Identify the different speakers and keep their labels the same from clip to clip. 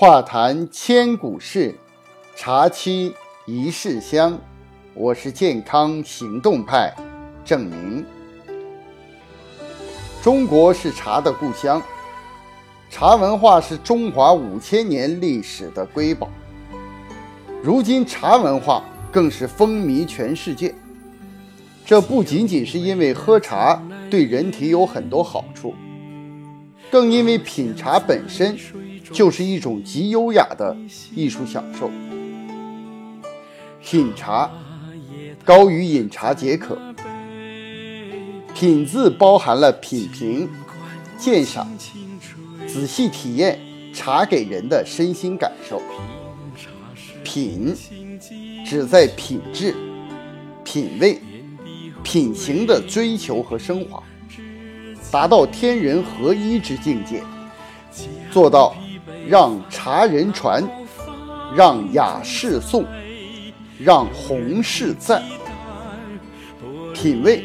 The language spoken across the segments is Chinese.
Speaker 1: 话谈千古事，茶沏一世香。我是健康行动派郑明。中国是茶的故乡，茶文化是中华五千年历史的瑰宝。如今，茶文化更是风靡全世界。这不仅仅是因为喝茶对人体有很多好处，更因为品茶本身。就是一种极优雅的艺术享受。品茶高于饮茶解渴，品字包含了品评、鉴赏、仔细体验茶给人的身心感受。品旨在品质、品味、品行的追求和升华，达到天人合一之境界，做到。让茶人传，让雅士颂，让红士赞。品味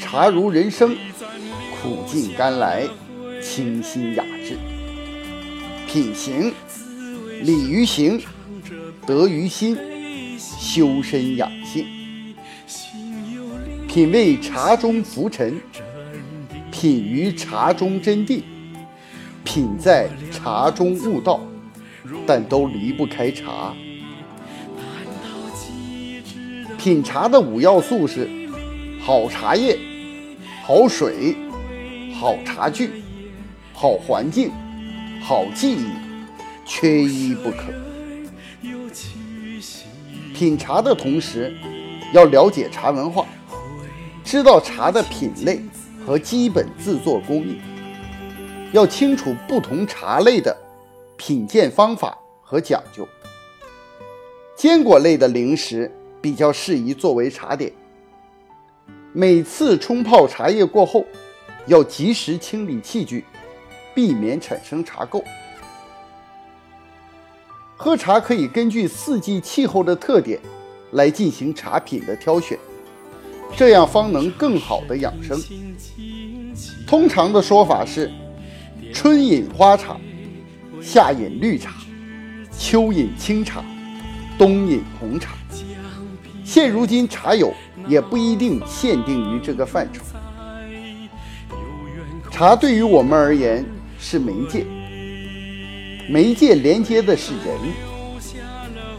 Speaker 1: 茶如人生，苦尽甘来，清新雅致。品行礼于行，德于心，修身养性。品味茶中浮沉，品于茶中真谛。品在茶中悟道，但都离不开茶。品茶的五要素是：好茶叶、好水、好茶具、好环境、好记忆，缺一不可。品茶的同时，要了解茶文化，知道茶的品类和基本制作工艺。要清楚不同茶类的品鉴方法和讲究。坚果类的零食比较适宜作为茶点。每次冲泡茶叶过后，要及时清理器具，避免产生茶垢。喝茶可以根据四季气候的特点来进行茶品的挑选，这样方能更好的养生。通常的说法是。春饮花茶，夏饮绿茶，秋饮清茶，冬饮红茶。现如今茶友也不一定限定于这个范畴。茶对于我们而言是媒介，媒介连接的是人。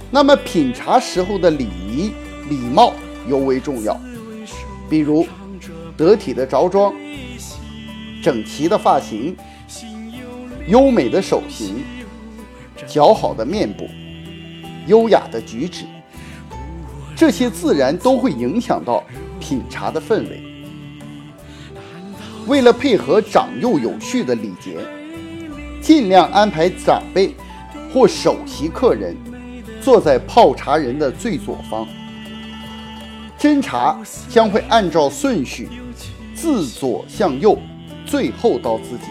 Speaker 1: 那么品茶时候的礼仪礼貌尤为重要，比如得体的着装，整齐的发型。优美的手型，姣好的面部，优雅的举止，这些自然都会影响到品茶的氛围。为了配合长幼有序的礼节，尽量安排长辈或首席客人坐在泡茶人的最左方，斟茶将会按照顺序自左向右，最后到自己。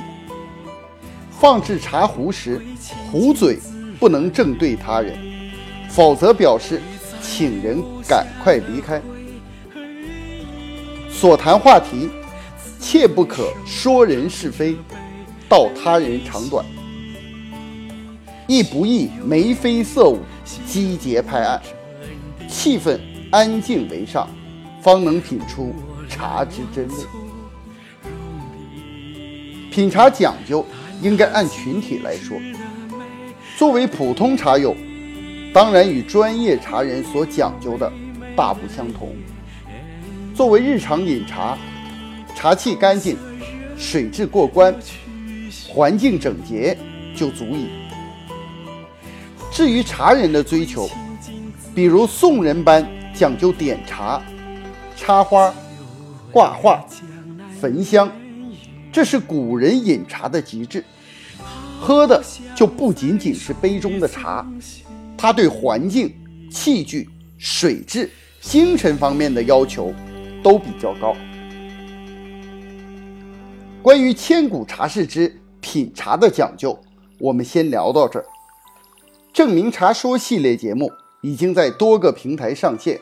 Speaker 1: 放置茶壶时，壶嘴不能正对他人，否则表示请人赶快离开。所谈话题，切不可说人是非，道他人长短，亦不宜眉飞色舞、击节拍案，气氛安静为上，方能品出茶之真味。品茶讲究。应该按群体来说，作为普通茶友，当然与专业茶人所讲究的大不相同。作为日常饮茶，茶器干净、水质过关、环境整洁就足以。至于茶人的追求，比如宋人般讲究点茶、插花、挂画、焚香。这是古人饮茶的极致，喝的就不仅仅是杯中的茶，他对环境、器具、水质、精神方面的要求都比较高。关于千古茶事之品茶的讲究，我们先聊到这儿。证明茶说系列节目已经在多个平台上线，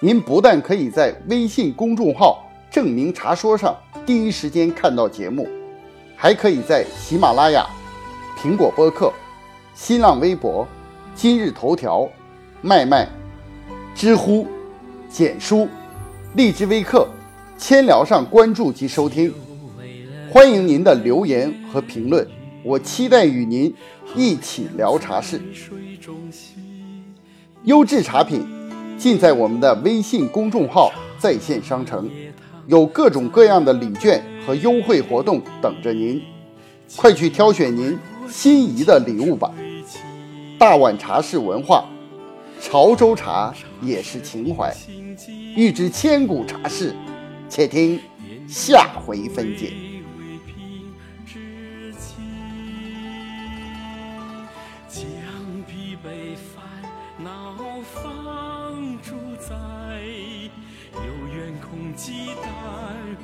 Speaker 1: 您不但可以在微信公众号。证明茶说上第一时间看到节目，还可以在喜马拉雅、苹果播客、新浪微博、今日头条、麦麦、知乎、简书、荔枝微课、千聊上关注及收听。欢迎您的留言和评论，我期待与您一起聊茶事。优质茶品尽在我们的微信公众号在线商城，有各种各样的礼券和优惠活动等着您，快去挑选您心仪的礼物吧。大碗茶是文化，潮州茶也是情怀。欲知千古茶事，且听下回分解。江碧被烦恼放逐在。红鸡蛋